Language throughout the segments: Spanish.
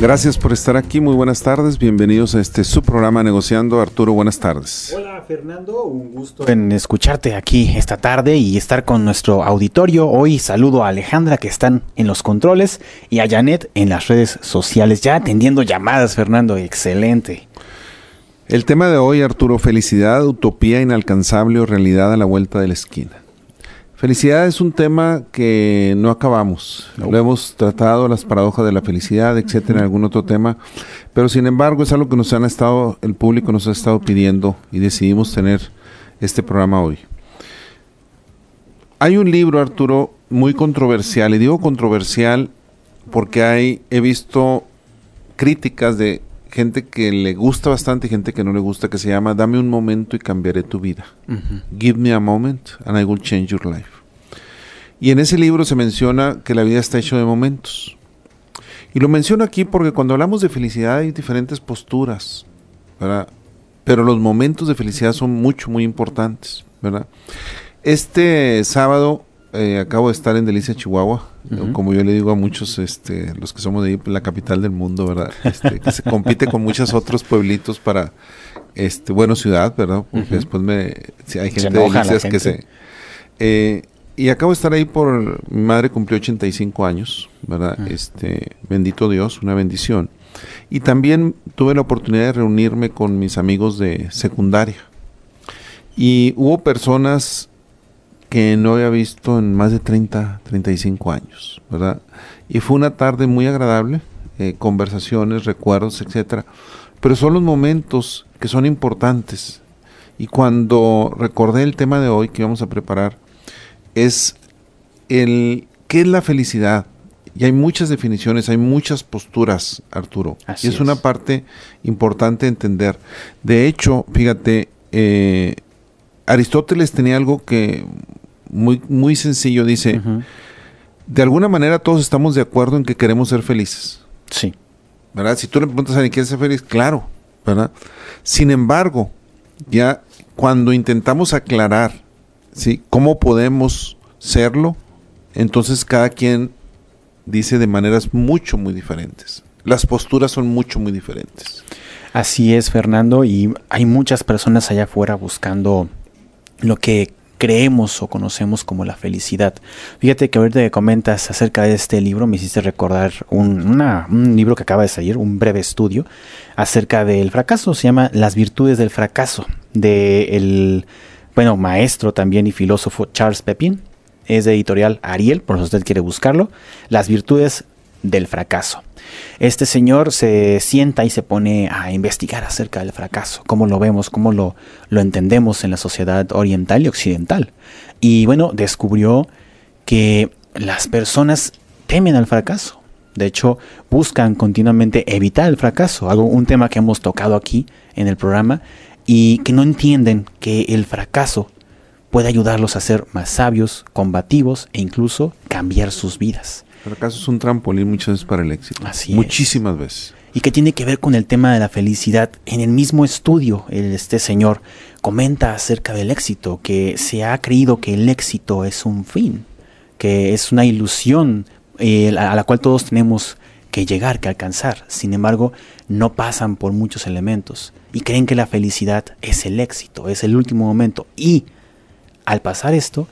Gracias por estar aquí, muy buenas tardes, bienvenidos a este su programa Negociando. Arturo, buenas tardes. Hola Fernando, un gusto en escucharte aquí esta tarde y estar con nuestro auditorio. Hoy saludo a Alejandra que están en los controles y a Janet en las redes sociales, ya atendiendo llamadas, Fernando, excelente. El tema de hoy, Arturo, felicidad, utopía inalcanzable o realidad a la vuelta de la esquina. Felicidad es un tema que no acabamos. Lo hemos tratado, las paradojas de la felicidad, etcétera, en algún otro tema. Pero sin embargo, es algo que nos han estado, el público nos ha estado pidiendo y decidimos tener este programa hoy. Hay un libro, Arturo, muy controversial, y digo controversial porque hay, he visto críticas de gente que le gusta bastante y gente que no le gusta, que se llama Dame un momento y cambiaré tu vida. Give me a moment and I will change your life. Y en ese libro se menciona que la vida está hecha de momentos. Y lo menciono aquí porque cuando hablamos de felicidad hay diferentes posturas, ¿verdad? Pero los momentos de felicidad son mucho, muy importantes, ¿verdad? Este sábado eh, acabo de estar en Delicia, Chihuahua. Como yo le digo a muchos, este, los que somos de ahí, la capital del mundo, ¿verdad? Este, que se compite con muchos otros pueblitos para, este, bueno, ciudad, ¿verdad? Porque después me, si hay gente de Delicias que se... Eh, y acabo de estar ahí por, mi madre cumplió 85 años, ¿verdad? Este, bendito Dios, una bendición. Y también tuve la oportunidad de reunirme con mis amigos de secundaria. Y hubo personas que no había visto en más de 30, 35 años, ¿verdad? Y fue una tarde muy agradable, eh, conversaciones, recuerdos, etcétera. Pero son los momentos que son importantes. Y cuando recordé el tema de hoy que íbamos a preparar, es el qué es la felicidad. Y hay muchas definiciones, hay muchas posturas, Arturo. y es, una parte importante entender. De hecho, fíjate, eh, Aristóteles tenía algo que muy, muy sencillo, dice, de alguna manera todos estamos de acuerdo en que queremos ser felices. Sí. ¿Verdad? Si tú le preguntas a alguien, ¿quieres ser feliz? Claro, ¿verdad? Sin embargo, ya cuando intentamos aclarar, ¿sí? ¿Cómo podemos serlo? Entonces cada quien dice de maneras mucho, muy diferentes. Las posturas son mucho, muy diferentes. Así es, Fernando, y hay muchas personas allá afuera buscando lo que creemos o conocemos como la felicidad. Fíjate que ahorita que comentas acerca de este libro me hiciste recordar un, libro que acaba de salir, un breve estudio acerca del fracaso. Se llama Las virtudes del fracaso, de el bueno, maestro también y filósofo Charles Pepin. Es de editorial Ariel, por si usted quiere buscarlo. Las virtudes del fracaso. Este señor se sienta y se pone a investigar acerca del fracaso, cómo lo vemos, cómo lo, lo entendemos en la sociedad oriental y occidental. Y bueno, descubrió que las personas temen al fracaso. De hecho, buscan continuamente evitar el fracaso, algo un tema que hemos tocado aquí en el programa y que no entienden que el fracaso puede ayudarlos a ser más sabios, combativos e incluso cambiar sus vidas. El fracaso es un trampolín muchas veces para el éxito. Así Muchísimas veces. Y que tiene que ver con el tema de la felicidad. En el mismo estudio, este señor comenta acerca del éxito, que se ha creído que el éxito es un fin, que es una ilusión eh, a la cual todos tenemos que llegar, que alcanzar. Sin embargo, no pasan por muchos elementos y creen que la felicidad es el éxito, es el último momento. Y al pasar esto,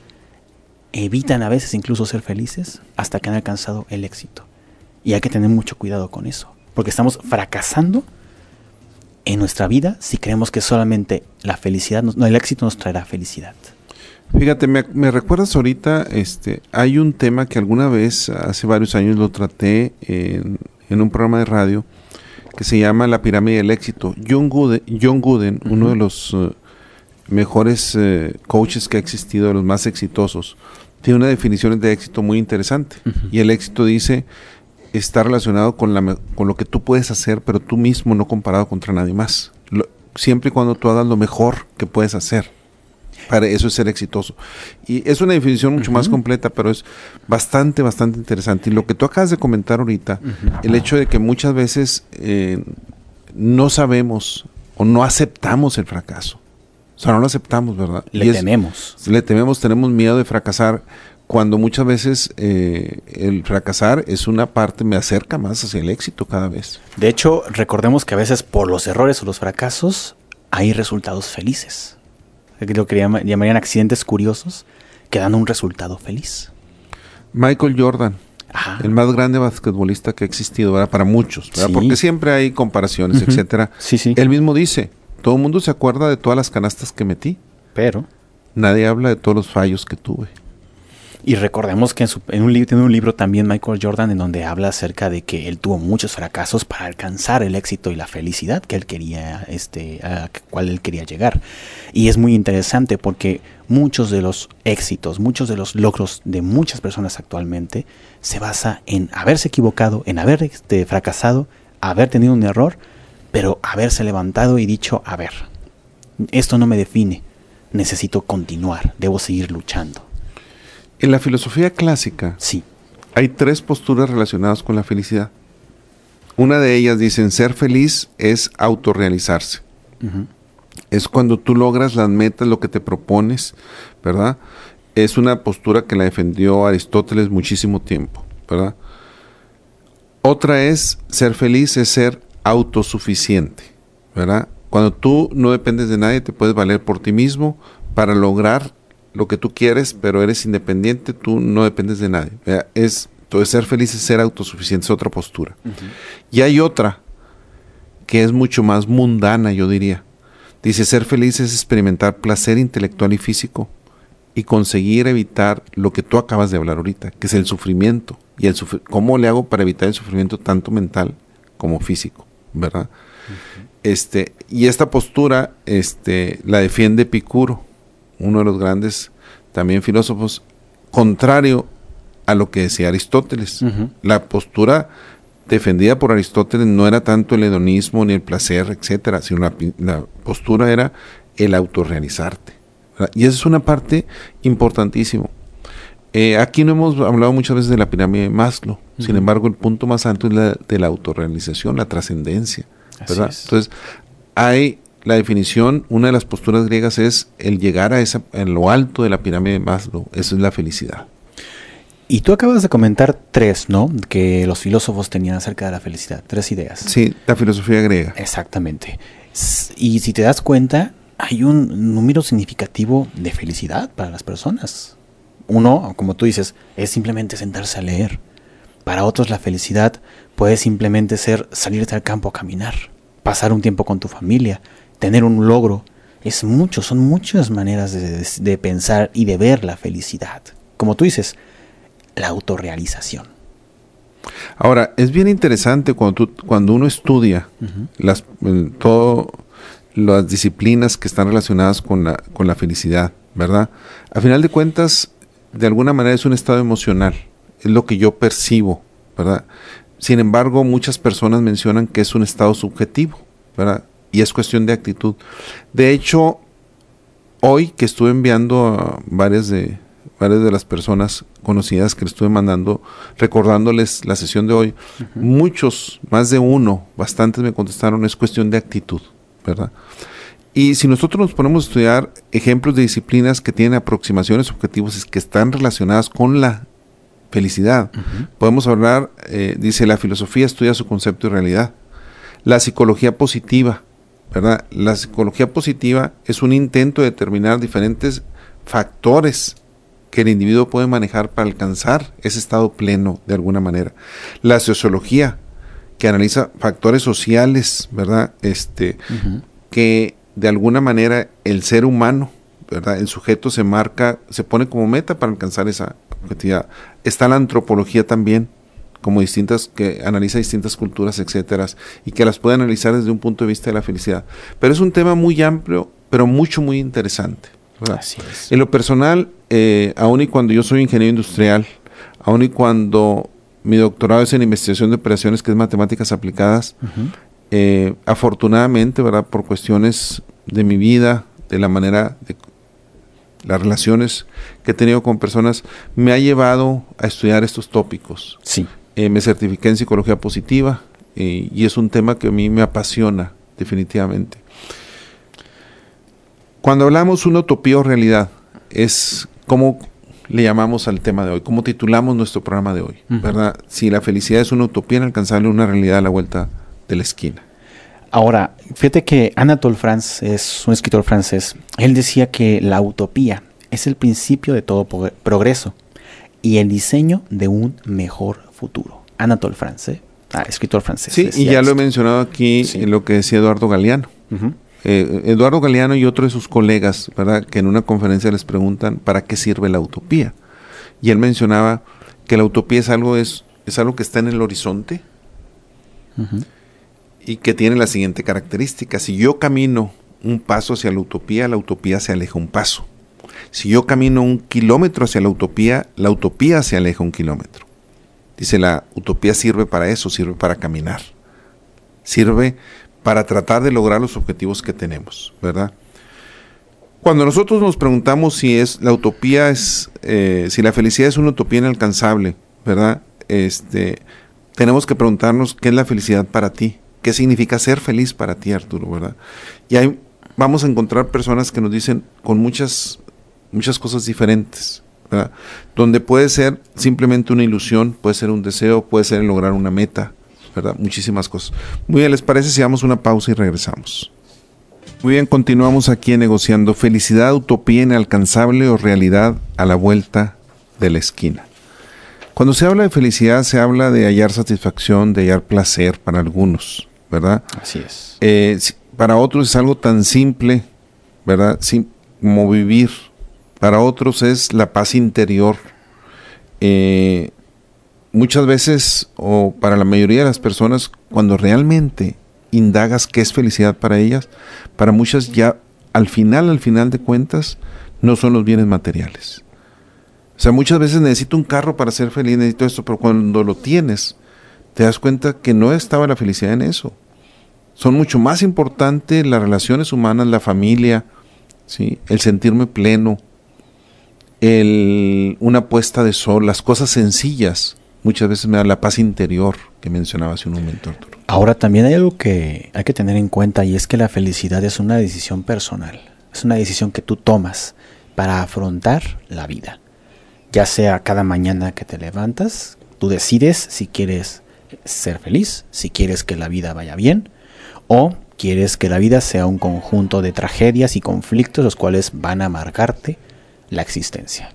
evitan a veces incluso ser felices hasta que han alcanzado el éxito. Y hay que tener mucho cuidado con eso, porque estamos fracasando en nuestra vida si creemos que solamente la felicidad, no, el éxito nos traerá felicidad. Fíjate, me, recuerdas ahorita, este, hay un tema que alguna vez, hace varios años, lo traté en, un programa de radio que se llama La pirámide del éxito. John Gooden, John Gooden uno de los eh, mejores eh, coaches que ha existido, de los más exitosos, tiene una definición de éxito muy interesante. Y el éxito dice está relacionado con, la, con lo que tú puedes hacer, pero tú mismo no comparado contra nadie más. siempre y cuando tú hagas lo mejor que puedes hacer. Para eso es ser exitoso. Y es una definición mucho más completa, pero es bastante, bastante interesante. Y lo que tú acabas de comentar ahorita, el hecho de que muchas veces eh, no sabemos o no aceptamos el fracaso. O sea, no lo aceptamos, ¿verdad? Le tememos. Le tememos, tenemos miedo de fracasar cuando muchas veces eh, el fracasar es una parte, me acerca más hacia el éxito cada vez. De hecho, recordemos que a veces por los errores o los fracasos hay resultados felices. Lo que llamarían accidentes curiosos que dan un resultado feliz. Michael Jordan, el más grande basquetbolista que ha existido, ¿verdad? Para muchos, ¿verdad? Porque siempre hay comparaciones, etcétera. Sí, sí. Él mismo dice, todo el mundo se acuerda de todas las canastas que metí. Pero... Nadie habla de todos los fallos que tuve. Y recordemos que en, un, tiene un libro también Michael Jordan en donde habla acerca de que él tuvo muchos fracasos para alcanzar el éxito y la felicidad que él quería, este, a cual él quería llegar. Y es muy interesante porque muchos de los éxitos, muchos de los logros de muchas personas actualmente se basa en haberse equivocado, en haber este, fracasado, haber tenido un error, pero haberse levantado y dicho, a ver, esto no me define, necesito continuar, debo seguir luchando. En la filosofía clásica sí. hay tres posturas relacionadas con la felicidad. Una de ellas dicen ser feliz es autorrealizarse. Es cuando tú logras las metas, lo que te propones, ¿verdad? Es una postura que la defendió Aristóteles muchísimo tiempo, ¿verdad? Otra es ser feliz, es ser autosuficiente, ¿verdad? Cuando tú no dependes de nadie, te puedes valer por ti mismo para lograr lo que tú quieres, pero eres independiente, tú no dependes de nadie. Es, entonces, ser feliz es ser autosuficiente, es otra postura. Y hay otra que es mucho más mundana, yo diría. Dice, ser feliz es experimentar placer intelectual y físico y conseguir evitar lo que tú acabas de hablar ahorita, que es el sufrimiento. Y el cómo le hago para evitar el sufrimiento tanto mental como físico, ¿verdad? Este, y esta postura este, la defiende Picuro uno de los grandes también filósofos, contrario a lo que decía Aristóteles. La postura defendida por Aristóteles no era tanto el hedonismo ni el placer, etcétera, sino la, postura era el autorrealizarte. Y esa es una parte importantísima. Eh, aquí no hemos hablado muchas veces de la pirámide de Maslow, sin embargo el punto más alto es la de la autorrealización, la trascendencia. Entonces, hay la definición, una de las posturas griegas es el llegar a esa, en lo alto de la pirámide de Maslow. Eso es la felicidad. Y tú acabas de comentar tres, ¿no? Que los filósofos tenían acerca de la felicidad. Tres ideas. Sí, la filosofía griega. Exactamente. Y si te das cuenta, hay un número significativo de felicidad para las personas. Uno, como tú dices, es simplemente sentarse a leer. Para otros la felicidad puede simplemente ser salirte al campo a caminar, pasar un tiempo con tu familia, tener un logro. Es mucho, son muchas maneras de, pensar y de ver la felicidad. Como tú dices, la autorrealización. Ahora, es bien interesante cuando, cuando uno estudia las, todo, las disciplinas que están relacionadas con la, con la felicidad, ¿verdad? A final de cuentas, de alguna manera es un estado emocional, es lo que yo percibo, ¿verdad? Sin embargo, muchas personas mencionan que es un estado subjetivo, ¿verdad? y es cuestión de actitud. De hecho, hoy que estuve enviando a varias de, varias de las personas conocidas que le estuve mandando, recordándoles la sesión de hoy, muchos, más de uno, bastantes me contestaron, es cuestión de actitud, ¿verdad? Y si nosotros nos ponemos a estudiar ejemplos de disciplinas que tienen aproximaciones objetivos que están relacionadas con la felicidad, podemos hablar, eh, dice, la filosofía estudia su concepto y realidad. La psicología positiva ¿verdad? La psicología positiva es un intento de determinar diferentes factores que el individuo puede manejar para alcanzar ese estado pleno de alguna manera. La sociología, que analiza factores sociales, ¿verdad? Este, que de alguna manera el ser humano, ¿verdad? El sujeto se marca, se pone como meta para alcanzar esa objetividad. Está la antropología también, como distintas, que analiza distintas culturas, etcétera, y que las puede analizar desde un punto de vista de la felicidad. Pero es un tema muy amplio, pero mucho, muy interesante. En lo personal, eh, aun y cuando yo soy ingeniero industrial, aun y cuando mi doctorado es en investigación de operaciones, que es matemáticas aplicadas, eh, afortunadamente, ¿verdad? Por cuestiones de mi vida, de la manera de las relaciones que he tenido con personas, me ha llevado a estudiar estos tópicos. Sí. Eh, me certifiqué en psicología positiva eh, y es un tema que a mí me apasiona definitivamente. Cuando hablamos una utopía o realidad, es como le llamamos al tema de hoy, cómo titulamos nuestro programa de hoy, ¿verdad? Si la felicidad es una utopía inalcanzable, una realidad a la vuelta de la esquina. Ahora, fíjate que Anatole France es un escritor francés. Él decía que la utopía es el principio de todo progreso y el diseño de un mejor futuro. Anatole France, ¿eh? ah, escritor francés. Sí, y ya lo he mencionado aquí en lo que decía Eduardo Galeano. Eh, Eduardo Galeano y otro de sus colegas, ¿verdad? Que en una conferencia les preguntan para qué sirve la utopía. Y él mencionaba que la utopía es algo, es, es algo que está en el horizonte y que tiene la siguiente característica. Si yo camino un paso hacia la utopía, la utopía se aleja un paso. Si yo camino un kilómetro hacia la utopía, la utopía se aleja un kilómetro. Dice, la utopía sirve para eso, sirve para caminar. Sirve para tratar de lograr los objetivos que tenemos, ¿verdad? Cuando nosotros nos preguntamos si es la utopía es, eh, si la felicidad es una utopía inalcanzable, ¿verdad? Este, tenemos que preguntarnos qué es la felicidad para ti, qué significa ser feliz para ti, Arturo, ¿verdad? Y ahí vamos a encontrar personas que nos dicen con muchas, muchas cosas diferentes, ¿verdad? Donde puede ser simplemente una ilusión, puede ser un deseo, puede ser lograr una meta, ¿verdad? Muchísimas cosas. Muy bien, ¿les parece si damos una pausa y regresamos? Muy bien, continuamos aquí negociando felicidad, utopía inalcanzable o realidad a la vuelta de la esquina. Cuando se habla de felicidad, se habla de hallar satisfacción, de hallar placer para algunos, ¿verdad? Así es. Eh, para otros es algo tan simple, ¿verdad? como vivir. Para otros es la paz interior. Eh, muchas veces, o para la mayoría de las personas, cuando realmente indagas qué es felicidad para ellas, para muchas ya al final, al final de cuentas, no son los bienes materiales. O sea, muchas veces necesito un carro para ser feliz, necesito esto, pero cuando lo tienes, te das cuenta que no estaba la felicidad en eso. Son mucho más importantes las relaciones humanas, la familia, ¿sí? el sentirme pleno, el, una puesta de sol, las cosas sencillas muchas veces me da la paz interior que mencionaba hace un momento, Arturo. Ahora también hay algo que hay que tener en cuenta y es que la felicidad es una decisión personal, es una decisión que tú tomas para afrontar la vida. Ya sea cada mañana que te levantas, tú decides si quieres ser feliz, si quieres que la vida vaya bien o quieres que la vida sea un conjunto de tragedias y conflictos los cuales van a marcarte la existencia.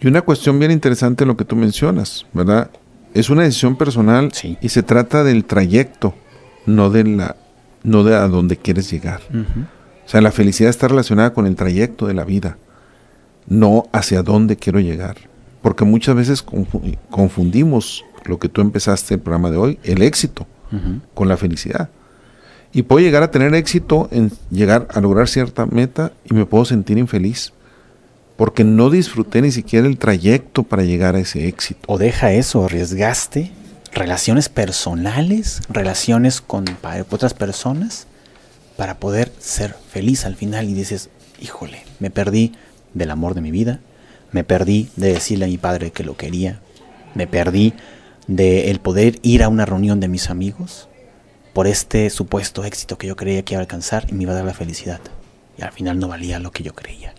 Y una cuestión bien interesante lo que tú mencionas, ¿verdad? Es una decisión personal y se trata del trayecto, no de la no de a dónde quieres llegar. O sea, la felicidad está relacionada con el trayecto de la vida, no hacia dónde quiero llegar. Porque muchas veces confundimos lo que tú empezaste el programa de hoy, el éxito, con la felicidad. Y puedo llegar a tener éxito en llegar a lograr cierta meta y me puedo sentir infeliz porque no disfruté ni siquiera el trayecto para llegar a ese éxito. O deja eso, arriesgaste relaciones personales, relaciones con otras personas para poder ser feliz al final y dices, híjole, me perdí del amor de mi vida, me perdí de decirle a mi padre que lo quería, me perdí de el poder ir a una reunión de mis amigos por este supuesto éxito que yo creía que iba a alcanzar y me iba a dar la felicidad. Y al final no valía lo que yo creía.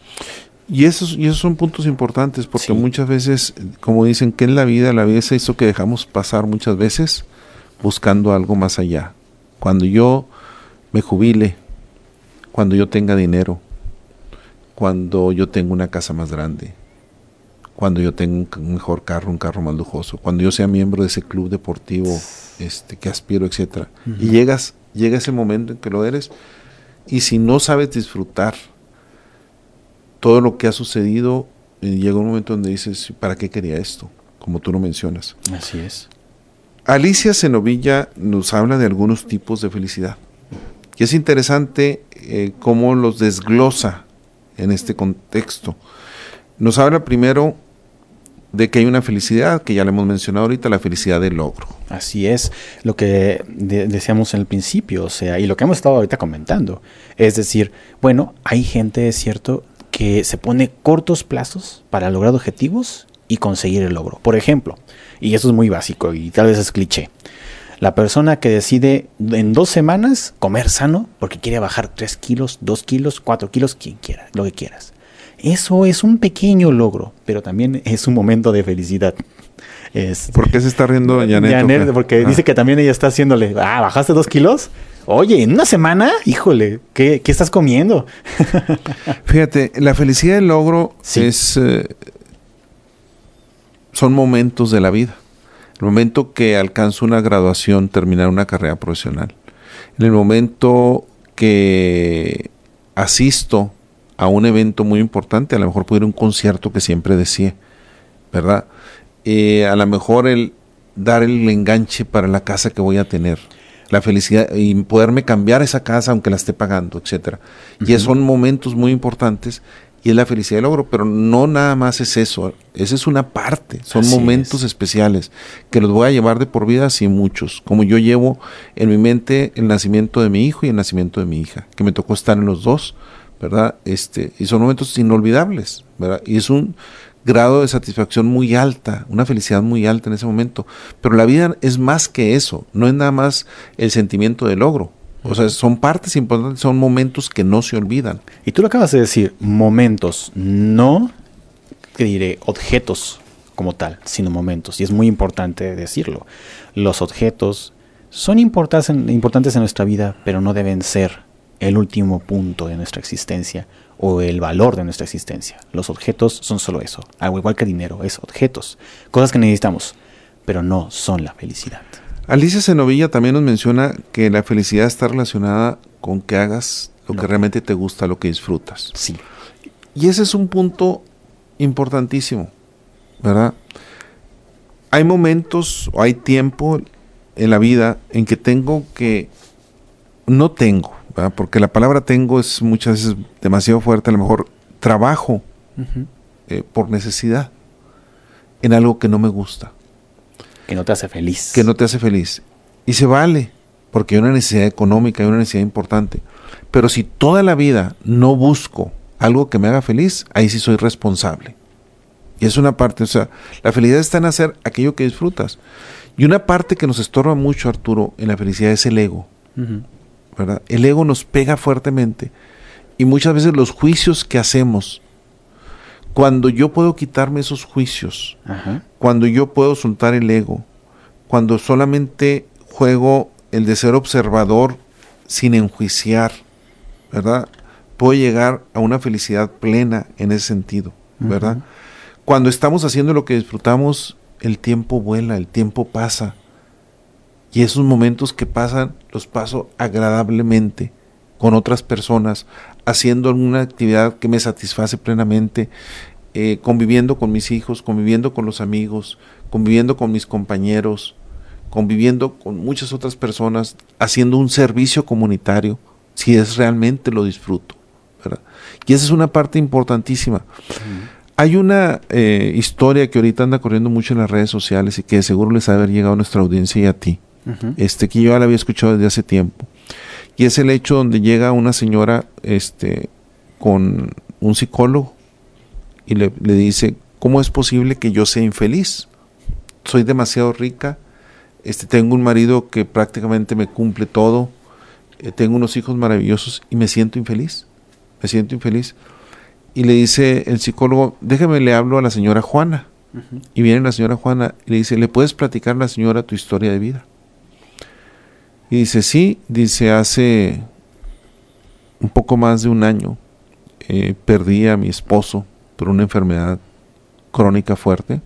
Y esos, y esos son puntos importantes porque muchas veces, como dicen, que en la vida, la vida es eso que dejamos pasar muchas veces buscando algo más allá. Cuando yo me jubile, cuando yo tenga dinero, cuando yo tenga una casa más grande, cuando yo tenga un mejor carro, un carro más lujoso, cuando yo sea miembro de ese club deportivo este, que aspiro, etcétera. Y llegas, llega ese momento en que lo eres, y si no sabes disfrutar todo lo que ha sucedido, llega un momento donde dices, ¿para qué quería esto? Como tú lo mencionas. Así es. Alicia Cenovilla nos habla de algunos tipos de felicidad. Y es interesante eh, cómo los desglosa en este contexto. Nos habla primero de que hay una felicidad, que ya le hemos mencionado ahorita, la felicidad del logro. Así es, lo que decíamos en el principio, o sea, y lo que hemos estado ahorita comentando. Es decir, bueno, hay gente, es cierto, que se pone cortos plazos para lograr objetivos y conseguir el logro. Por ejemplo, y eso es muy básico y tal vez es cliché, la persona que decide en dos semanas comer sano porque quiere bajar 3 kilos, 2 kilos, 4 kilos, quien quiera, lo que quieras. Eso es un pequeño logro, pero también es un momento de felicidad. ¿Por qué se está riendo Janet? porque dice que también ella está haciéndole, ah, ¿bajaste dos kilos? Oye, en una semana, híjole, ¿qué, estás comiendo? Fíjate, la felicidad del logro es... Eh, son momentos de la vida. El momento que alcanzo una graduación, terminar una carrera profesional. En el momento que asisto a un evento muy importante, a lo mejor pudiera un concierto que siempre decía, ¿verdad? Eh, a lo mejor el dar el enganche para la casa que voy a tener, la felicidad y poderme cambiar esa casa aunque la esté pagando, etcétera. Y son momentos muy importantes y es la felicidad del logro, pero no nada más es eso, esa es una parte, son momentos especiales que los voy a llevar de por vida así muchos, como yo llevo en mi mente el nacimiento de mi hijo y el nacimiento de mi hija, que me tocó estar en los dos, ¿verdad? Este, y son momentos inolvidables, ¿verdad? Y es un grado de satisfacción muy alta, una felicidad muy alta en ese momento, pero la vida es más que eso, no es nada más el sentimiento de logro, o sea, son partes importantes, son momentos que no se olvidan. Y tú lo acabas de decir, momentos, no, que diré, objetos como tal, sino momentos. Y es muy importante decirlo. Los objetos son importantes en, importantes en nuestra vida, pero no deben ser el último punto de nuestra existencia o el valor de nuestra existencia. Los objetos son solo eso, algo igual que dinero, es objetos, cosas que necesitamos, pero no son la felicidad. Alicia Zenovilla también nos menciona que la felicidad está relacionada con que hagas lo que realmente te gusta, lo que disfrutas. Sí. Y ese es un punto importantísimo, ¿verdad? Hay momentos o hay tiempo en la vida en que tengo que, no tengo, ¿verdad? porque la palabra tengo es muchas veces demasiado fuerte, a lo mejor trabajo eh, por necesidad en algo que no me gusta. Que no te hace feliz. Que no te hace feliz. Y se vale, porque hay una necesidad económica, hay una necesidad importante. Pero si toda la vida no busco algo que me haga feliz, ahí sí soy responsable. Y es una parte, o sea, la felicidad está en hacer aquello que disfrutas. Y una parte que nos estorba mucho, Arturo, en la felicidad es el ego. ¿Verdad? El ego nos pega fuertemente. Y muchas veces los juicios que hacemos cuando yo puedo quitarme esos juicios, cuando yo puedo soltar el ego, cuando solamente juego el de ser observador sin enjuiciar, ¿verdad? Puedo llegar a una felicidad plena en ese sentido, ¿verdad? Cuando estamos haciendo lo que disfrutamos, el tiempo vuela, el tiempo pasa. Y esos momentos que pasan los paso agradablemente con otras personas, haciendo alguna actividad que me satisface plenamente, eh, conviviendo con mis hijos, conviviendo con los amigos, conviviendo con mis compañeros, conviviendo con muchas otras personas, haciendo un servicio comunitario, si es realmente lo disfruto. Y esa es una parte importantísima. Hay una eh, historia que ahorita anda corriendo mucho en las redes sociales y que seguro les ha haber llegado a nuestra audiencia y a ti. Este, que yo ya la había escuchado desde hace tiempo. Y es el hecho donde llega una señora este, con un psicólogo y le, dice, ¿cómo es posible que yo sea infeliz? Soy demasiado rica, este, tengo un marido que prácticamente me cumple todo, eh, tengo unos hijos maravillosos y me siento infeliz, me siento infeliz. Y le dice el psicólogo, déjame le hablo a la señora Juana. Y viene la señora Juana y le dice, ¿le puedes platicar a la señora tu historia de vida? Y dice, sí, dice, hace un poco más de un año eh, perdí a mi esposo por una enfermedad crónica fuerte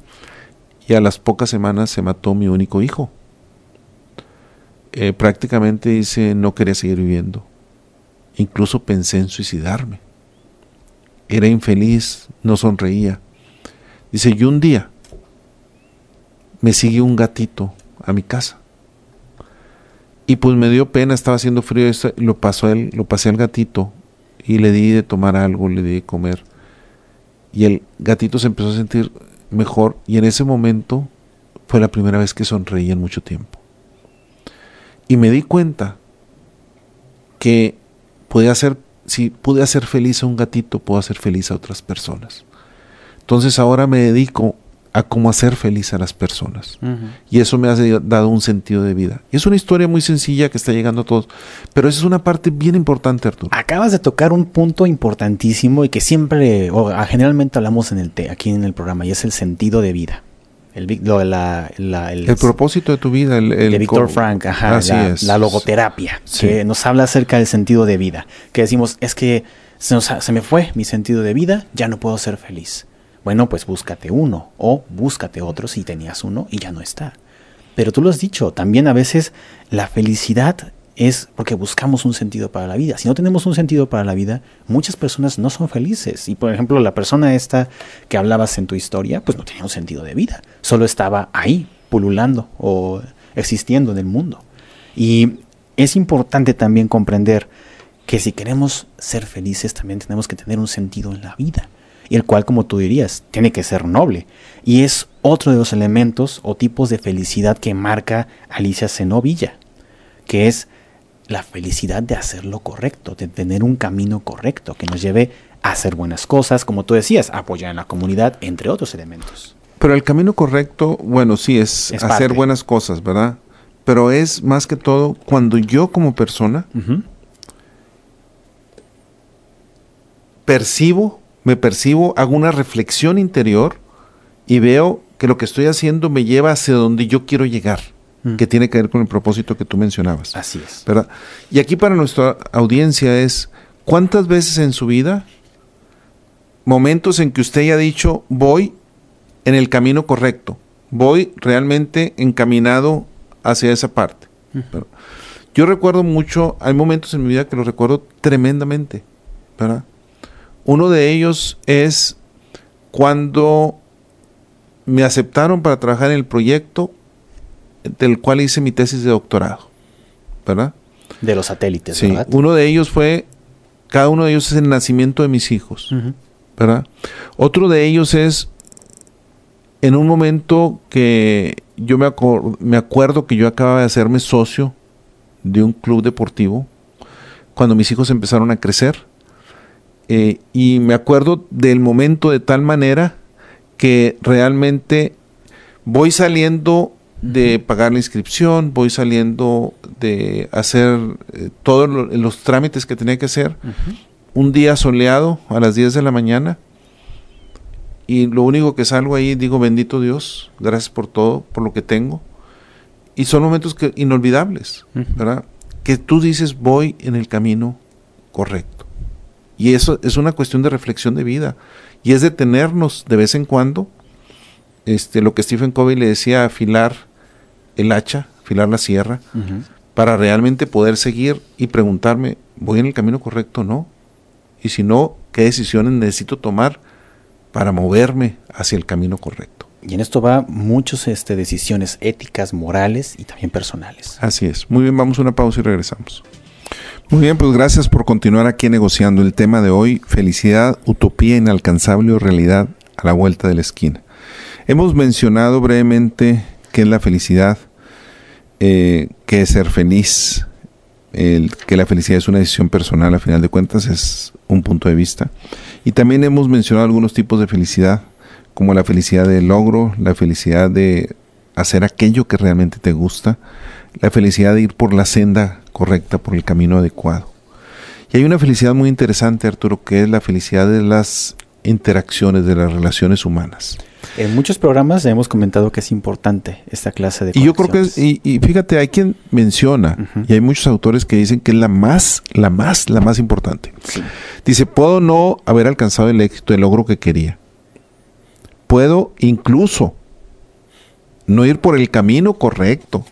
y a las pocas semanas se mató mi único hijo. Eh, prácticamente dice no quería seguir viviendo. Incluso pensé en suicidarme. Era infeliz, no sonreía. Dice, y un día me siguió un gatito a mi casa. Y pues me dio pena, estaba haciendo frío, lo pasó él, lo pasé al gatito y le di de tomar algo, le di de comer. Y el gatito se empezó a sentir mejor y en ese momento fue la primera vez que sonreí en mucho tiempo. Y me di cuenta que podía hacer, si pude hacer feliz a un gatito, puedo hacer feliz a otras personas. Entonces ahora me dedico a cómo hacer feliz a las personas. Y eso me ha dado un sentido de vida. Y es una historia muy sencilla que está llegando a todos, pero esa es una parte bien importante, Arturo. Acabas de tocar un punto importantísimo y que siempre, o generalmente hablamos en el aquí en el programa, y es el sentido de vida. El, el, propósito de tu vida. El, de Víctor Frank, ajá, la, es. la logoterapia, que nos habla acerca del sentido de vida. Que decimos, es que se, se me fue mi sentido de vida, ya no puedo ser feliz bueno, pues búscate uno o búscate otro si tenías uno y ya no está. Pero tú lo has dicho, también a veces la felicidad es porque buscamos un sentido para la vida. Si no tenemos un sentido para la vida, muchas personas no son felices. Y por ejemplo, la persona esta que hablabas en tu historia, pues no tenía un sentido de vida. Solo estaba ahí, pululando o existiendo en el mundo. Y es importante también comprender que si queremos ser felices, también tenemos que tener un sentido en la vida y el cual, como tú dirías, tiene que ser noble. Y es otro de los elementos o tipos de felicidad que marca Alicia Zenovilla, que es la felicidad de hacer lo correcto, de tener un camino correcto que nos lleve a hacer buenas cosas, como tú decías, apoyar en la comunidad, entre otros elementos. Pero el camino correcto, bueno, sí, es, hacer buenas cosas, ¿verdad? Pero es más que todo cuando yo como persona percibo me percibo, hago una reflexión interior y veo que lo que estoy haciendo me lleva hacia donde yo quiero llegar, mm. que tiene que ver con el propósito que tú mencionabas. Así es. ¿verdad? Y aquí para nuestra audiencia es, ¿cuántas veces en su vida, momentos en que usted haya dicho, voy en el camino correcto, voy realmente encaminado hacia esa parte? Yo recuerdo mucho, hay momentos en mi vida que lo recuerdo tremendamente, ¿verdad? Uno de ellos es cuando me aceptaron para trabajar en el proyecto del cual hice mi tesis de doctorado, ¿verdad? De los satélites, sí. Uno de ellos fue, cada uno de ellos es el nacimiento de mis hijos, ¿verdad? Otro de ellos es en un momento que yo me, me acuerdo que yo acababa de hacerme socio de un club deportivo, cuando mis hijos empezaron a crecer eh, y me acuerdo del momento de tal manera que realmente voy saliendo de pagar la inscripción, voy saliendo de hacer eh, todos los trámites que tenía que hacer. Un día soleado a las 10 de la mañana. Y lo único que salgo ahí, digo, bendito Dios, gracias por todo, por lo que tengo. Y son momentos que, inolvidables, ¿verdad? Que tú dices, voy en el camino correcto. Y eso es una cuestión de reflexión de vida. Y es detenernos de vez en cuando. Este, lo que Stephen Covey le decía, afilar el hacha, afilar la sierra, para realmente poder seguir y preguntarme, ¿voy en el camino correcto o no? Y si no, ¿qué decisiones necesito tomar para moverme hacia el camino correcto? Y en esto va muchas este, decisiones éticas, morales y también personales. Así es. Muy bien, vamos a una pausa y regresamos. Muy bien, pues gracias por continuar aquí negociando el tema de hoy, felicidad, utopía inalcanzable o realidad a la vuelta de la esquina. Hemos mencionado brevemente qué es la felicidad, eh, qué es ser feliz, que la felicidad es una decisión personal, a final de cuentas es un punto de vista. Y también hemos mencionado algunos tipos de felicidad, como la felicidad del logro, la felicidad de hacer aquello que realmente te gusta, la felicidad de ir por la senda correcta, por el camino adecuado. Y hay una felicidad muy interesante, Arturo, que es la felicidad de las interacciones, de las relaciones humanas. En muchos programas hemos comentado que es importante esta clase de Y yo creo que y, fíjate, hay quien menciona, y hay muchos autores que dicen que es la más, la más, la más importante. Dice, puedo no haber alcanzado el éxito, el logro que quería. Puedo incluso no ir por el camino correcto.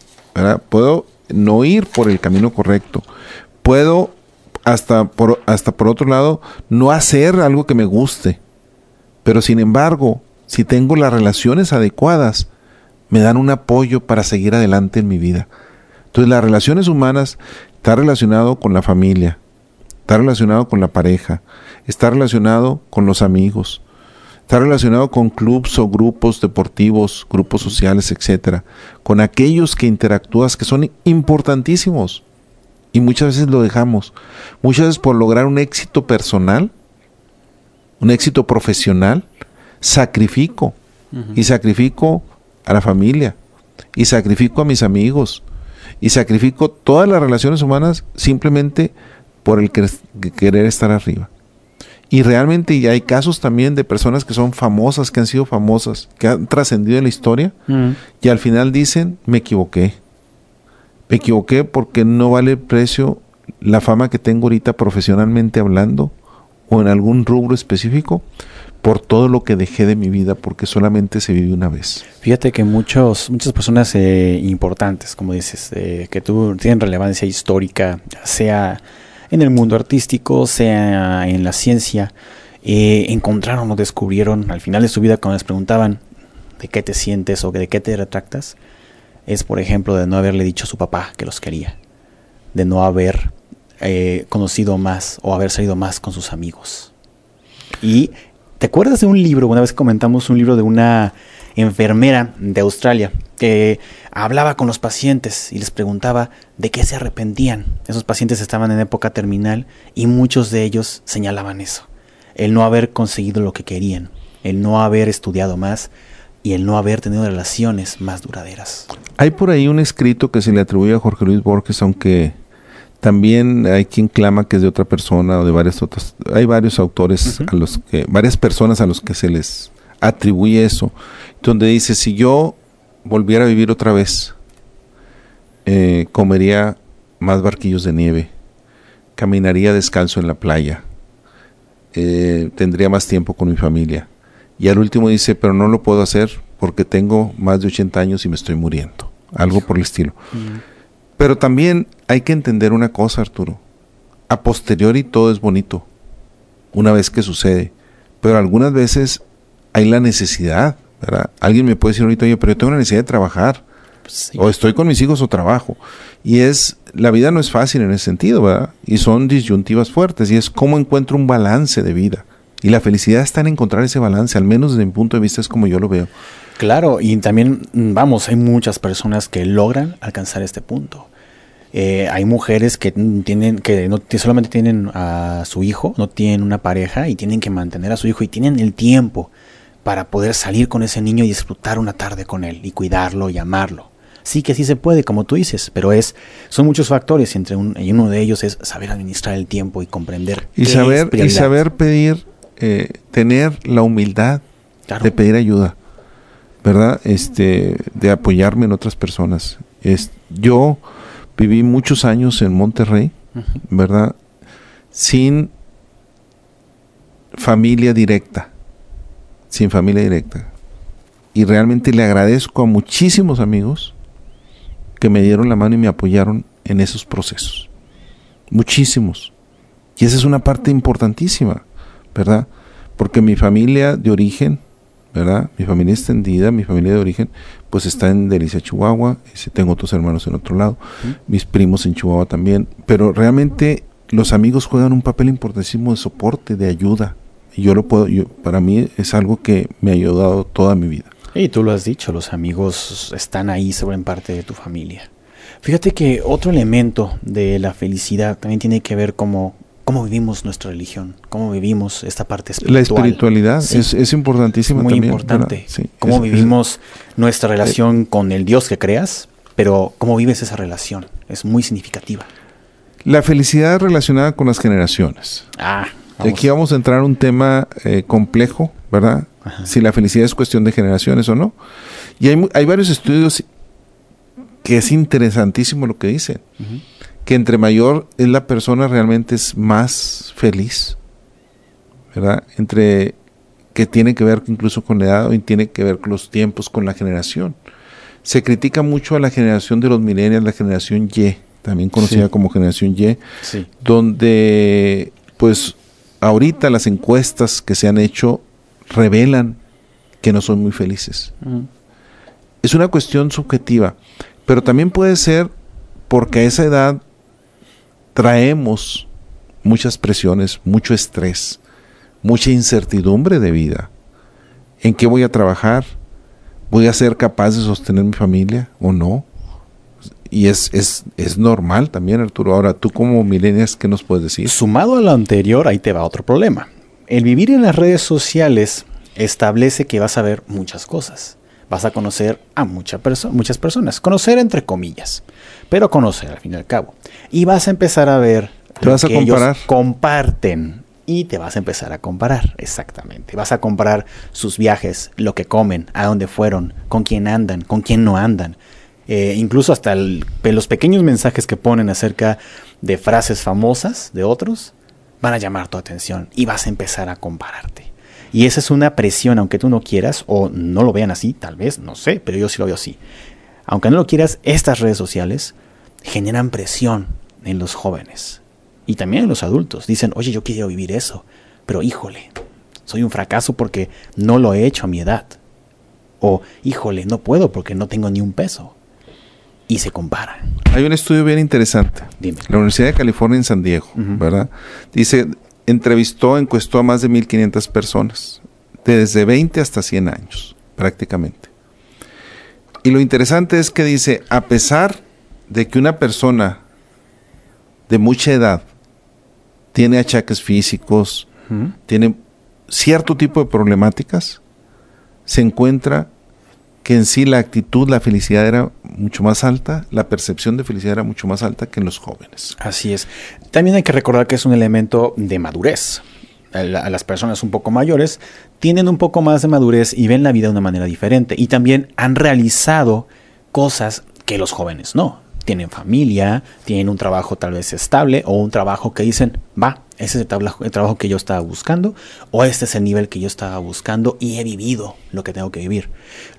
Puedo no ir por el camino correcto. Puedo hasta por, hasta por otro lado no hacer algo que me guste. Pero sin embargo, si tengo las relaciones adecuadas, me dan un apoyo para seguir adelante en mi vida. Entonces las relaciones humanas está relacionado con la familia, está relacionado con la pareja, está relacionado con los amigos, Está relacionado con clubs o grupos deportivos, grupos sociales, etcétera, con aquellos que interactúas que son importantísimos y muchas veces lo dejamos. Muchas veces por lograr un éxito personal, un éxito profesional, sacrifico y sacrifico a la familia y sacrifico a mis amigos y sacrifico todas las relaciones humanas simplemente por el querer estar arriba. Y realmente y hay casos también de personas que son famosas, que han sido famosas, que han trascendido en la historia y al final dicen, me equivoqué. Me equivoqué porque no vale el precio la fama que tengo ahorita profesionalmente hablando o en algún rubro específico por todo lo que dejé de mi vida porque solamente se vive una vez. Fíjate que muchos, muchas personas eh, importantes, como dices, eh, que tú, tienen relevancia histórica, sea en el mundo artístico, sea en la ciencia, eh, encontraron o descubrieron al final de su vida cuando les preguntaban de qué te sientes o de qué te retractas, es por ejemplo de no haberle dicho a su papá que los quería, de no haber eh, conocido más o haber salido más con sus amigos. Y ¿te acuerdas de un libro? Una vez comentamos un libro de una enfermera de Australia que hablaba con los pacientes y les preguntaba de qué se arrepentían. Esos pacientes estaban en época terminal y muchos de ellos señalaban eso. El no haber conseguido lo que querían, el no haber estudiado más y el no haber tenido relaciones más duraderas. Hay por ahí un escrito que se le atribuye a Jorge Luis Borges, aunque también hay quien clama que es de otra persona o de varias otras. Hay varios autores a los que, varias personas a los que se les atribuye eso, donde dice, si yo volviera a vivir otra vez, eh, comería más barquillos de nieve, caminaría descalzo en la playa, eh, tendría más tiempo con mi familia. Y al último dice, pero no lo puedo hacer porque tengo más de 80 años y me estoy muriendo. Algo por el estilo. Mm. Pero también hay que entender una cosa, Arturo. A posteriori todo es bonito, una vez que sucede. Pero algunas veces hay la necesidad Alguien me puede decir ahorita, oye, pero yo tengo la necesidad de trabajar. O estoy con mis hijos o trabajo. Y es, la vida no es fácil en ese sentido, ¿verdad? Y son disyuntivas fuertes. Y es cómo encuentro un balance de vida. Y la felicidad está en encontrar ese balance, al menos desde mi punto de vista es como yo lo veo. Claro, y también, vamos, hay muchas personas que logran alcanzar este punto. Eh, hay mujeres que tienen que no solamente tienen a su hijo, no tienen una pareja y tienen que mantener a su hijo y tienen el tiempo para poder salir con ese niño y disfrutar una tarde con él y cuidarlo y amarlo. Sí que sí se puede, como tú dices, pero es son muchos factores y entre y uno de ellos es saber administrar el tiempo y comprender y saber y saber pedir, eh, tener la humildad de pedir ayuda, verdad, este, de apoyarme en otras personas. Es, yo viví muchos años en Monterrey, verdad, sin familia directa sin familia directa. Y realmente le agradezco a muchísimos amigos que me dieron la mano y me apoyaron en esos procesos. Muchísimos. Y esa es una parte importantísima, ¿verdad? Porque mi familia de origen, ¿verdad? Mi familia extendida, mi familia de origen, pues está en Delicia, Chihuahua. Tengo otros hermanos en otro lado, mis primos en Chihuahua también. Pero realmente los amigos juegan un papel importantísimo de soporte, de ayuda, yo lo puedo, yo, para mí es algo que me ha ayudado toda mi vida. Y tú lo has dicho, los amigos están ahí, en parte de tu familia. Fíjate que otro elemento de la felicidad también tiene que ver cómo, cómo vivimos nuestra religión, cómo vivimos esta parte espiritual. La espiritualidad es, es, importantísima Muy importante. cómo vivimos nuestra relación con el Dios que creas, pero cómo vives esa relación. Es muy significativa. La felicidad relacionada con las generaciones. Ah, Aquí vamos a entrar a un tema eh, complejo, ¿verdad? Si la felicidad es cuestión de generaciones o no. Y hay, hay varios estudios que es interesantísimo lo que dicen. Que entre mayor es la persona realmente es más feliz. ¿Verdad? Entre que tiene que ver incluso con la edad y tiene que ver con los tiempos, con la generación. Se critica mucho a la generación de los millennials, la generación Y, también conocida como generación Y, donde pues ahorita las encuestas que se han hecho revelan que no son muy felices. Es una cuestión subjetiva, pero también puede ser porque a esa edad traemos muchas presiones, mucho estrés, mucha incertidumbre de vida. ¿En qué voy a trabajar? ¿Voy a ser capaz de sostener mi familia o no? Y es, es, es normal también, Arturo. Ahora, tú como milenias, ¿qué nos puedes decir? Sumado a lo anterior, ahí te va otro problema. El vivir en las redes sociales establece que vas a ver muchas cosas. Vas a conocer a muchas personas. Conocer entre comillas, pero conocer al fin y al cabo. Y vas a empezar a ver ¿Te vas a comparar? comparten y te vas a empezar a comparar, exactamente. Vas a comparar sus viajes, lo que comen, a dónde fueron, con quién andan, con quién no andan. Eh, incluso hasta los pequeños mensajes que ponen acerca de frases famosas de otros van a llamar tu atención y vas a empezar a compararte. Y esa es una presión, aunque tú no quieras, o no lo vean así, tal vez, no sé, pero yo sí lo veo así. Aunque no lo quieras, estas redes sociales generan presión en los jóvenes y también en los adultos. Dicen, oye, yo quiero vivir eso, pero híjole, soy un fracaso porque no lo he hecho a mi edad. O, híjole, no puedo porque no tengo ni un peso. Y se comparan. Hay un estudio bien interesante. Dime. La Universidad de California en San Diego, ¿verdad? Dice, entrevistó, encuestó a más de 1.500 personas, desde 20 hasta 100 años, prácticamente. Y lo interesante es que dice, a pesar de que una persona de mucha edad tiene achaques físicos, tiene cierto tipo de problemáticas, se encuentra que en sí la actitud, la felicidad era mucho más alta, la percepción de felicidad era mucho más alta que en los jóvenes. Así es. También hay que recordar que es un elemento de madurez. A las personas un poco mayores tienen un poco más de madurez y ven la vida de una manera diferente y también han realizado cosas que los jóvenes no tienen familia, tienen un trabajo tal vez estable o un trabajo que dicen, va, ese es el, trabajo que yo estaba buscando o este es el nivel que yo estaba buscando y he vivido lo que tengo que vivir.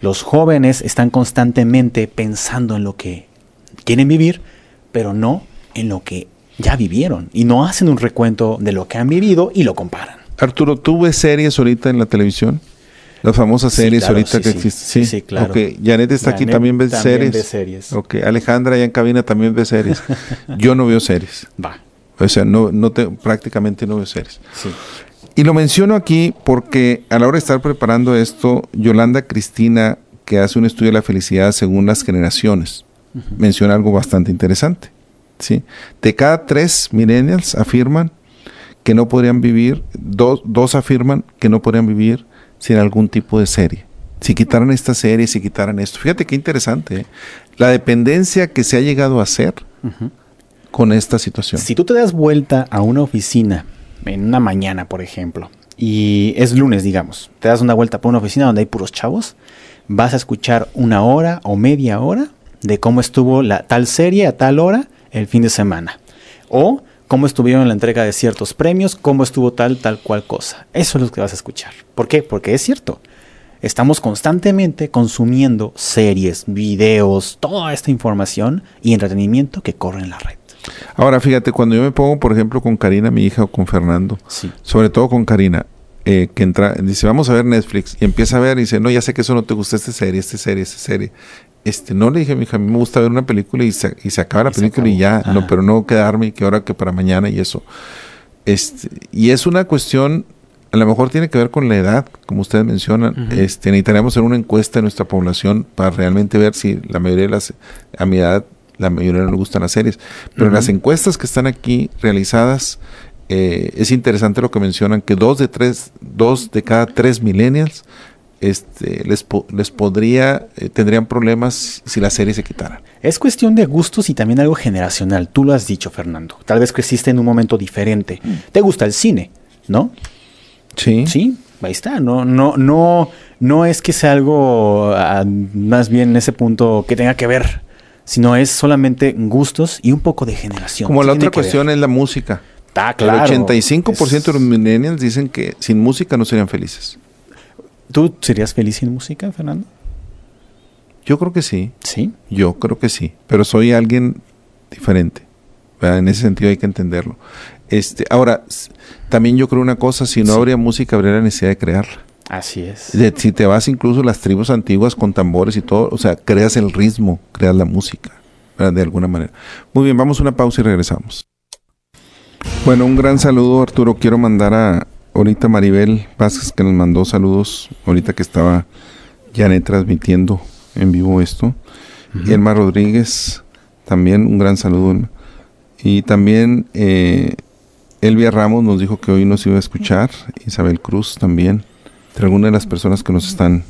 Los jóvenes están constantemente pensando en lo que quieren vivir, pero no en lo que ya vivieron y no hacen un recuento de lo que han vivido y lo comparan. Arturo, ¿tú ves series ahorita en la televisión? Las famosas series ahorita que existen. Sí, claro. Ok, Janet está aquí, también ve series. Ve series. Ok, Alejandra allá en cabina también ve series. Yo no veo series. Va. O sea, no, no te, prácticamente no veo series. Sí. Y lo menciono aquí porque a la hora de estar preparando esto, Yolanda Cristina, que hace un estudio de la felicidad según las generaciones, menciona algo bastante interesante. ¿sí? De cada tres millennials afirman que no podrían vivir, dos, dos afirman que no podrían vivir sin algún tipo de serie. Si quitaran esta serie, si quitaran esto. Fíjate qué interesante. ¿eh? La dependencia que se ha llegado a hacer con esta situación. Si tú te das vuelta a una oficina en una mañana, por ejemplo, y es lunes, digamos, te das una vuelta por una oficina donde hay puros chavos, vas a escuchar una hora o media hora de cómo estuvo la tal serie a tal hora el fin de semana. O cómo estuvieron en la entrega de ciertos premios, cómo estuvo tal, tal cual cosa. Eso es lo que vas a escuchar. ¿Por qué? Porque es cierto. Estamos constantemente consumiendo series, videos, toda esta información y entretenimiento que corre en la red. Ahora, fíjate, cuando yo me pongo, por ejemplo, con Karina, mi hija, o con Fernando, sobre todo con Karina, eh, que entra, dice, vamos a ver Netflix, y empieza a ver, y dice, no, ya sé que eso no te gusta, esta serie, esta serie, esta serie. Este, no le dije a mi hija, a mí me gusta ver una película y se, y se acaba la película y ya, no, pero no quedarme y que ahora que para mañana y eso. Este, y es una cuestión, a lo mejor tiene que ver con la edad, como ustedes mencionan. este, necesitaríamos hacer una encuesta en nuestra población para realmente ver si la mayoría de las, a mi edad, la mayoría no le gustan las series. Pero en las encuestas que están aquí realizadas, eh, es interesante lo que mencionan, que dos de tres, dos de cada tres millennials este, les, les podría, eh, tendrían problemas si la serie se quitara. Es cuestión de gustos y también algo generacional. Tú lo has dicho, Fernando. Tal vez creciste en un momento diferente. Mm. Te gusta el cine, ¿no? Sí. Sí, ahí está. No, no, no, no es que sea algo ah, más bien en ese punto que tenga que ver, sino es solamente gustos y un poco de generación. Como la otra cuestión es la música. Está claro. El 85% de los millennials dicen que sin música no serían felices. ¿Tú serías feliz sin música, Fernando? Yo creo que sí. ¿Sí? Yo creo que sí. Pero soy alguien diferente. En ese sentido hay que entenderlo. Este, ahora, también yo creo una cosa, si no habría música, habría la necesidad de crearla. Así es. si te vas incluso las tribus antiguas con tambores y todo, o sea, creas el ritmo, creas la música, de alguna manera. Muy bien, vamos a una pausa y regresamos. Bueno, un gran saludo, Arturo. Quiero mandar a, ahorita Maribel Vázquez que nos mandó saludos, ahorita que estaba Janet transmitiendo en vivo esto. y Elma Rodríguez, también un gran saludo. Y también eh, Elvia Ramos nos dijo que hoy nos iba a escuchar. Isabel Cruz también. entre algunas de las personas que nos están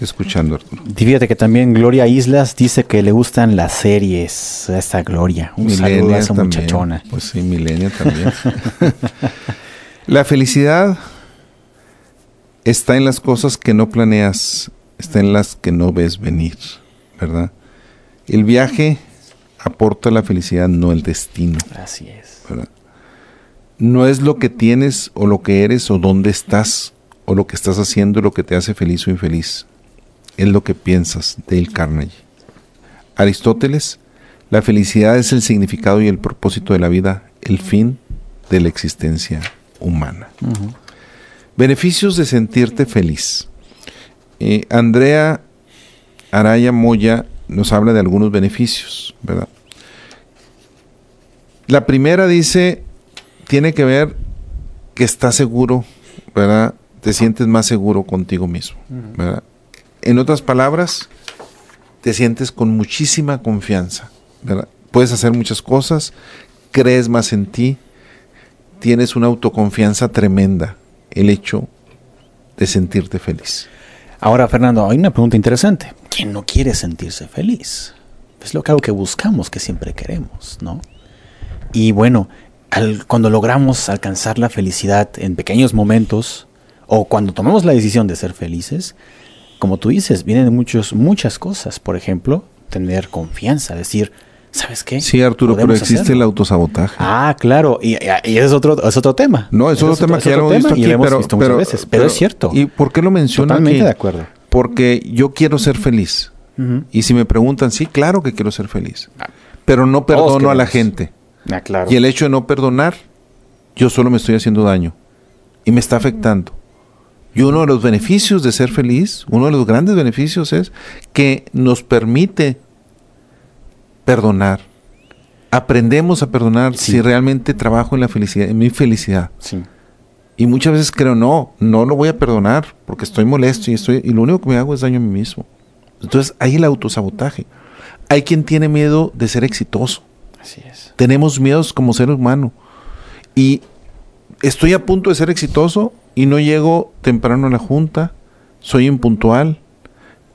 escuchando, Arturo. Fíjate que también Gloria Islas dice que le gustan las series. A esta Gloria. Un saludo a esa también. muchachona. Pues sí, Milenia también. la felicidad está en las cosas que no planeas, está en las que no ves venir, ¿verdad? El viaje aporta la felicidad, no el destino. Así es. ¿verdad? No es lo que tienes o lo que eres o dónde estás o lo que estás haciendo lo que te hace feliz o infeliz. Es lo que piensas, Dale Carnegie. Aristóteles, la felicidad es el significado y el propósito de la vida, el fin de la existencia humana. Beneficios de sentirte feliz. Eh, Andrea Araya Moya nos habla de algunos beneficios, ¿verdad? La primera dice, tiene que ver que estás seguro, ¿verdad? Te sientes más seguro contigo mismo, ¿verdad? En otras palabras, te sientes con muchísima confianza, ¿verdad? Puedes hacer muchas cosas, crees más en ti, tienes una autoconfianza tremenda, el hecho de sentirte feliz. Ahora, Fernando, hay una pregunta interesante. ¿Quién no quiere sentirse feliz? Es lo que algo que buscamos, que siempre queremos, ¿no? Y bueno, al- cuando logramos alcanzar la felicidad en pequeños momentos, o cuando tomamos la decisión de ser felices, como tú dices, vienen muchos, muchas cosas. Por ejemplo, tener confianza, decir, ¿sabes qué? Sí, Arturo, pero existe hacerlo". el autosabotaje. Ah, claro, y, y ese es otro, es otro tema. No, es otro tema que ya lo hemos visto y aquí, lo hemos pero, visto muchas pero- veces, pero, es cierto. ¿Y por qué lo menciono Totalmente aquí? de acuerdo. Porque yo quiero ser feliz. Y si me preguntan, sí, claro que quiero ser feliz. Pero no perdono a la gente. Ah, claro. Y el hecho de no perdonar, yo solo me estoy haciendo daño. Y me está afectando. Y uno de los beneficios de ser feliz, uno de los grandes beneficios es que nos permite perdonar. Aprendemos a perdonar Sí. si realmente trabajo en la felicidad, en mi felicidad. Sí. Y muchas veces creo, no, no lo voy a perdonar porque estoy molesto y estoy y lo único que me hago es daño a mí mismo. Entonces hay el autosabotaje. Hay quien tiene miedo de ser exitoso. Así es. Tenemos miedos como ser humano. Y estoy a punto de ser exitoso y no llego temprano a la junta, soy impuntual,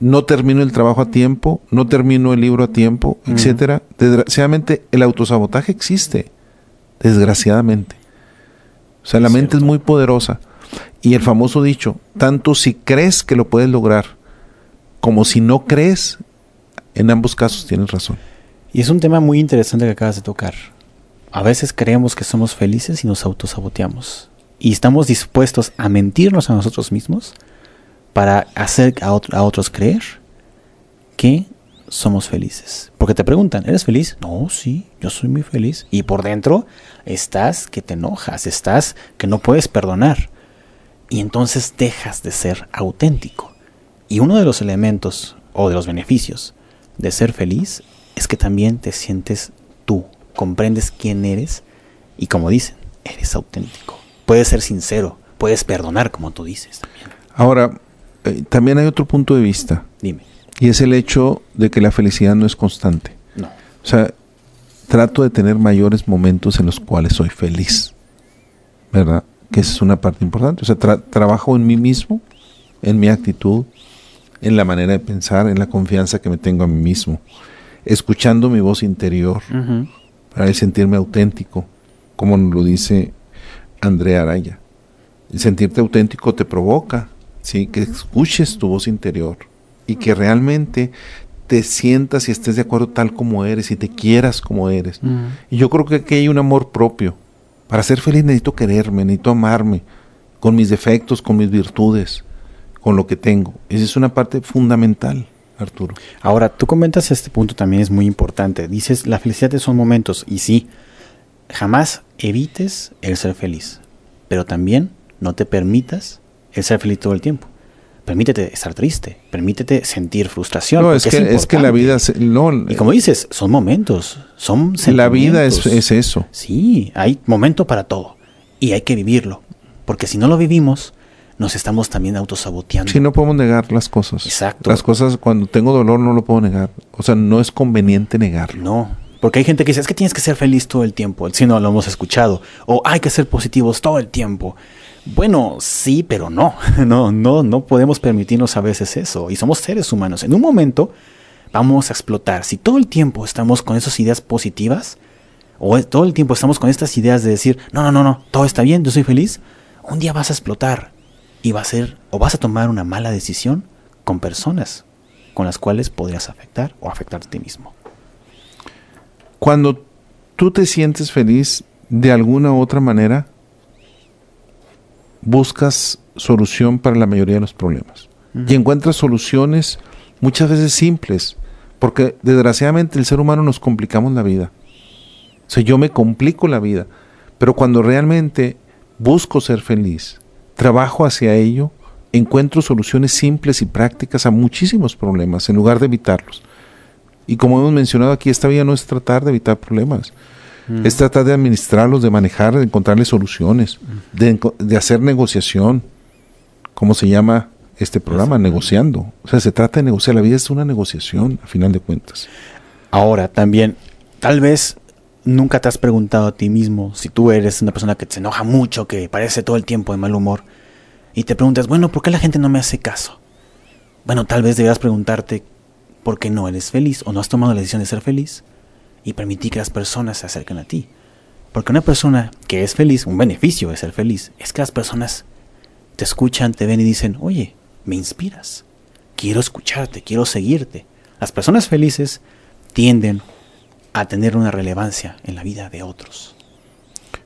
no termino el trabajo a tiempo, no termino el libro a tiempo, etcétera. Desgraciadamente el autosabotaje existe, desgraciadamente. O sea, la Es mente es muy poderosa. Y el famoso dicho, tanto si crees que lo puedes lograr, como si no crees, en ambos casos tienes razón. Y es un tema muy interesante que acabas de tocar. A veces creemos que somos felices y nos autosaboteamos. Y estamos dispuestos a mentirnos a nosotros mismos para hacer a, ot- a otros creer que somos felices. Porque te preguntan, ¿eres feliz? No, sí, yo soy muy feliz. Y por dentro estás que te enojas, estás que no puedes perdonar. Y entonces dejas de ser auténtico. Y uno de los elementos o de los beneficios de ser feliz es que también te sientes tú, comprendes quién eres y como dicen, eres auténtico. Puedes ser sincero, puedes perdonar como tú dices. Ahora, eh, también hay otro punto de vista. Dime. Y es el hecho de que la felicidad no es constante. No. O sea, trato de tener mayores momentos en los cuales soy feliz. ¿Verdad? Que esa es una parte importante. O sea, tra- trabajo en mí mismo, en mi actitud, en la manera de pensar, en la confianza que me tengo a mí mismo. Escuchando mi voz interior para el sentirme auténtico, como nos lo dice Andrea Araya. El sentirte auténtico te provoca, ¿sí? que escuches tu voz interior y que realmente te sientas y estés de acuerdo tal como eres y te quieras como eres. Y yo creo que aquí hay un amor propio. Para ser feliz necesito quererme, necesito amarme, con mis defectos, con mis virtudes, con lo que tengo. Esa es una parte fundamental, Arturo. Ahora, tú comentas este punto también es muy importante. Dices, la felicidad son momentos. Y sí, jamás evites el ser feliz. Pero también no te permitas el ser feliz todo el tiempo. Permítete estar triste. Permítete sentir frustración. No, es que, es que la vida... se- no, Y como dices, son momentos. Son la vida es, es eso. Sí, hay momento para todo. Y hay que vivirlo. Porque si no lo vivimos, nos estamos también autosaboteando. Sí, no podemos negar las cosas. Exacto. Las cosas, cuando tengo dolor, no lo puedo negar. O sea, no es conveniente negarlo. No, porque hay gente que dice, es que tienes que ser feliz todo el tiempo, si no lo hemos escuchado, o hay que ser positivos todo el tiempo. Bueno, sí, pero no. No, no, no podemos permitirnos a veces eso. Y somos seres humanos. En un momento vamos a explotar. Si todo el tiempo estamos con esas ideas positivas, o todo el tiempo estamos con estas ideas de decir, no, no, no, no, todo está bien, yo soy feliz, un día vas a explotar y va a ser, o vas a tomar una mala decisión con personas con las cuales podrías afectar o afectarte a ti mismo. Cuando tú te sientes feliz de alguna u otra manera, buscas solución para la mayoría de los problemas. Y encuentras soluciones muchas veces simples, porque desgraciadamente el ser humano nos complicamos la vida. O sea, yo me complico la vida, pero cuando realmente busco ser feliz, trabajo hacia ello, encuentro soluciones simples y prácticas a muchísimos problemas en lugar de evitarlos. Y como hemos mencionado aquí, esta vida no es tratar de evitar problemas, mm. es tratar de administrarlos, de manejar, de encontrarles soluciones, de, de, hacer negociación, como se llama este programa, negociando. O sea, se trata de negociar, la vida es una negociación, a final de cuentas. Ahora, también, tal vez nunca te has preguntado a ti mismo si tú eres una persona que se enoja mucho, que parece todo el tiempo de mal humor, y te preguntas, bueno, ¿por qué la gente no me hace caso? Bueno, tal vez deberías preguntarte por qué no eres feliz o no has tomado la decisión de ser feliz y permitir que las personas se acerquen a ti. Porque una persona que es feliz, un beneficio de ser feliz, es que las personas te escuchan, te ven y dicen, oye, me inspiras, quiero escucharte, quiero seguirte. Las personas felices tienden a tener una relevancia en la vida de otros.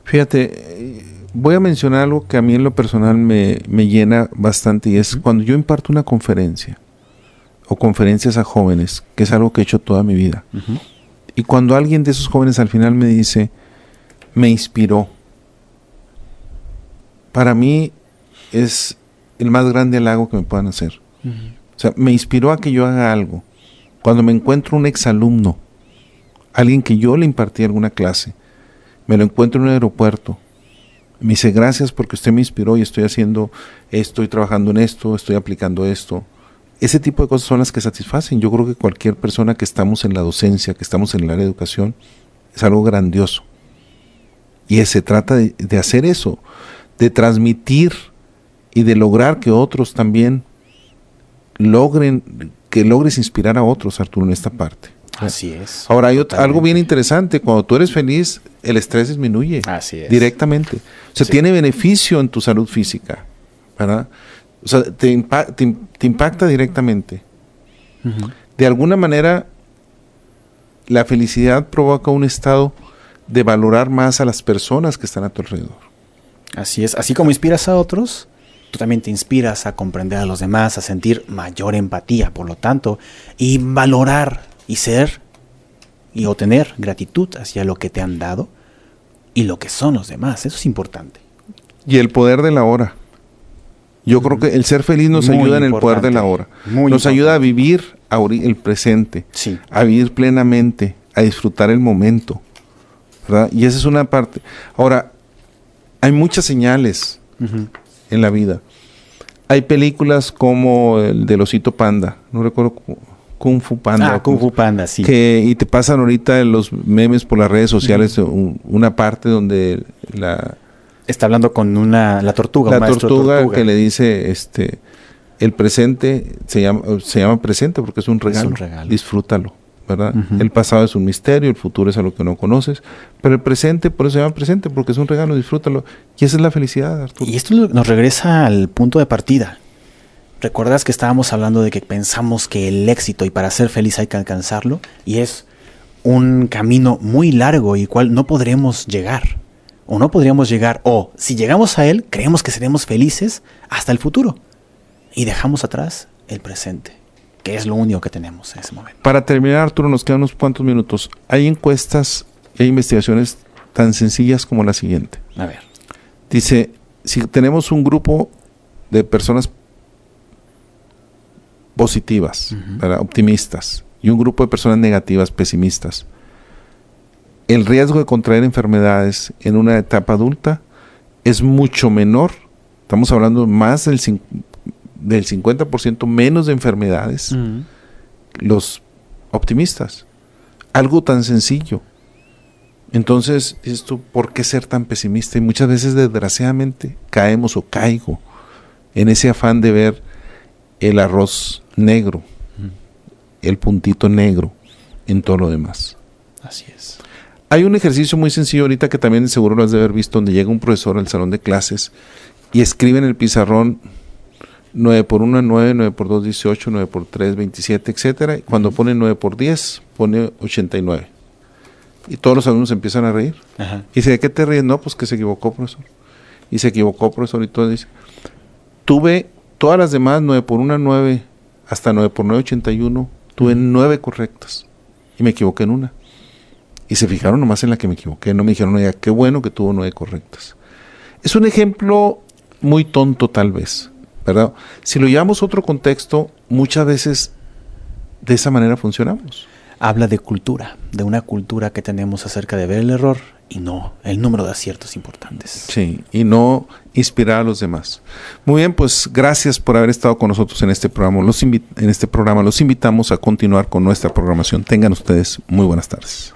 Fíjate, voy a mencionar algo que a mí en lo personal me, llena bastante y es cuando yo imparto una conferencia o conferencias a jóvenes, que es algo que he hecho toda mi vida. Y cuando alguien de esos jóvenes al final me dice, me inspiró, para mí es el más grande halago que me puedan hacer. O sea, me inspiró a que yo haga algo. Cuando me encuentro un exalumno alguien que yo le impartí alguna clase, me lo encuentro en un aeropuerto, me dice gracias porque usted me inspiró y estoy haciendo esto, estoy trabajando en esto, estoy aplicando esto. Ese tipo de cosas son las que satisfacen. Yo creo que cualquier persona que estamos en la docencia, que estamos en el área de educación, es algo grandioso. Y se trata de, de hacer eso, de transmitir y de lograr que otros también logren, que logres inspirar a otros, Arturo, en esta parte. Así es. Ahora hay algo bien interesante, cuando tú eres feliz, el estrés disminuye. Así es. Directamente. O sea, tiene beneficio en tu salud física, ¿verdad? O sea, te, impacta directamente. De alguna manera, la felicidad provoca un estado de valorar más a las personas que están a tu alrededor. Así es. Así como inspiras a otros, tú también te inspiras a comprender a los demás, a sentir mayor empatía, por lo tanto, y valorar y ser y obtener gratitud hacia lo que te han dado y lo que son los demás. Eso es importante. Y el poder de la hora. Yo creo que el ser feliz nos ayuda en el poder de la hora. nos ayuda a vivir el presente, a vivir plenamente, a disfrutar el momento. ¿verdad? Y esa es una parte. Ahora, hay muchas señales en la vida. Hay películas como el del osito panda, no recuerdo Kung Fu Panda. Ah, Kung Fu Panda, sí. Que, y te pasan ahorita los memes por las redes sociales una parte donde la... Está hablando con una... La tortuga. La tortuga, que le dice, este... El presente se llama, se llama presente porque es un regalo. Es un regalo. Disfrútalo, ¿verdad? El pasado es un misterio, el futuro es algo que no conoces, pero el presente, por eso se llama presente, porque es un regalo, disfrútalo. Y esa es la felicidad, Arturo. Y esto nos regresa al punto de partida ¿Recuerdas que estábamos hablando de que pensamos que el éxito y para ser feliz hay que alcanzarlo? Y es un camino muy largo y cual no podremos llegar. O no podríamos llegar, o si llegamos a él, creemos que seremos felices hasta el futuro. Y dejamos atrás el presente, que es lo único que tenemos en ese momento. Para terminar, Arturo, nos quedan unos cuantos minutos. Hay encuestas hay investigaciones tan sencillas como la siguiente. A ver. Dice, si tenemos un grupo de personas positivas, optimistas, y un grupo de personas negativas, pesimistas. El riesgo de contraer enfermedades en una etapa adulta es mucho menor. Estamos hablando más del, del 50% menos de enfermedades. Los optimistas. Algo tan sencillo. Entonces, dices tú, ¿por qué ser tan pesimista? Y muchas veces, desgraciadamente, caemos o caigo en ese afán de ver el arroz negro, el puntito negro en todo lo demás. Así es. Hay un ejercicio muy sencillo ahorita que también seguro lo has de haber visto, donde llega un profesor al salón de clases y escribe en el pizarrón 9 por 1, 9, 9 por 2, 18, 9 por 3, 27, etcétera. Y cuando pone 9 por 10, pone 89. Y todos los alumnos empiezan a reír. Ajá. Y dice, ¿de qué te ríes? No, pues que se equivocó, profesor. Y se equivocó, profesor. Y todo dice, tuve todas las demás, 9 por 1, 9, hasta 9 por 9, 81. Tuve 9 correctas. Y me equivoqué en una. Y se fijaron nomás en la que me equivoqué. No me dijeron, oiga, qué bueno que tuvo 9 correctas. Es un ejemplo muy tonto tal vez, ¿verdad? Si lo llevamos a otro contexto, muchas veces de esa manera funcionamos. Habla de cultura, de una cultura que tenemos acerca de ver el error y no el número de aciertos importantes. Sí, y no inspirar a los demás. Muy bien, pues gracias por haber estado con nosotros en este programa. Los en este programa los invitamos a continuar con nuestra programación. Tengan ustedes muy buenas tardes.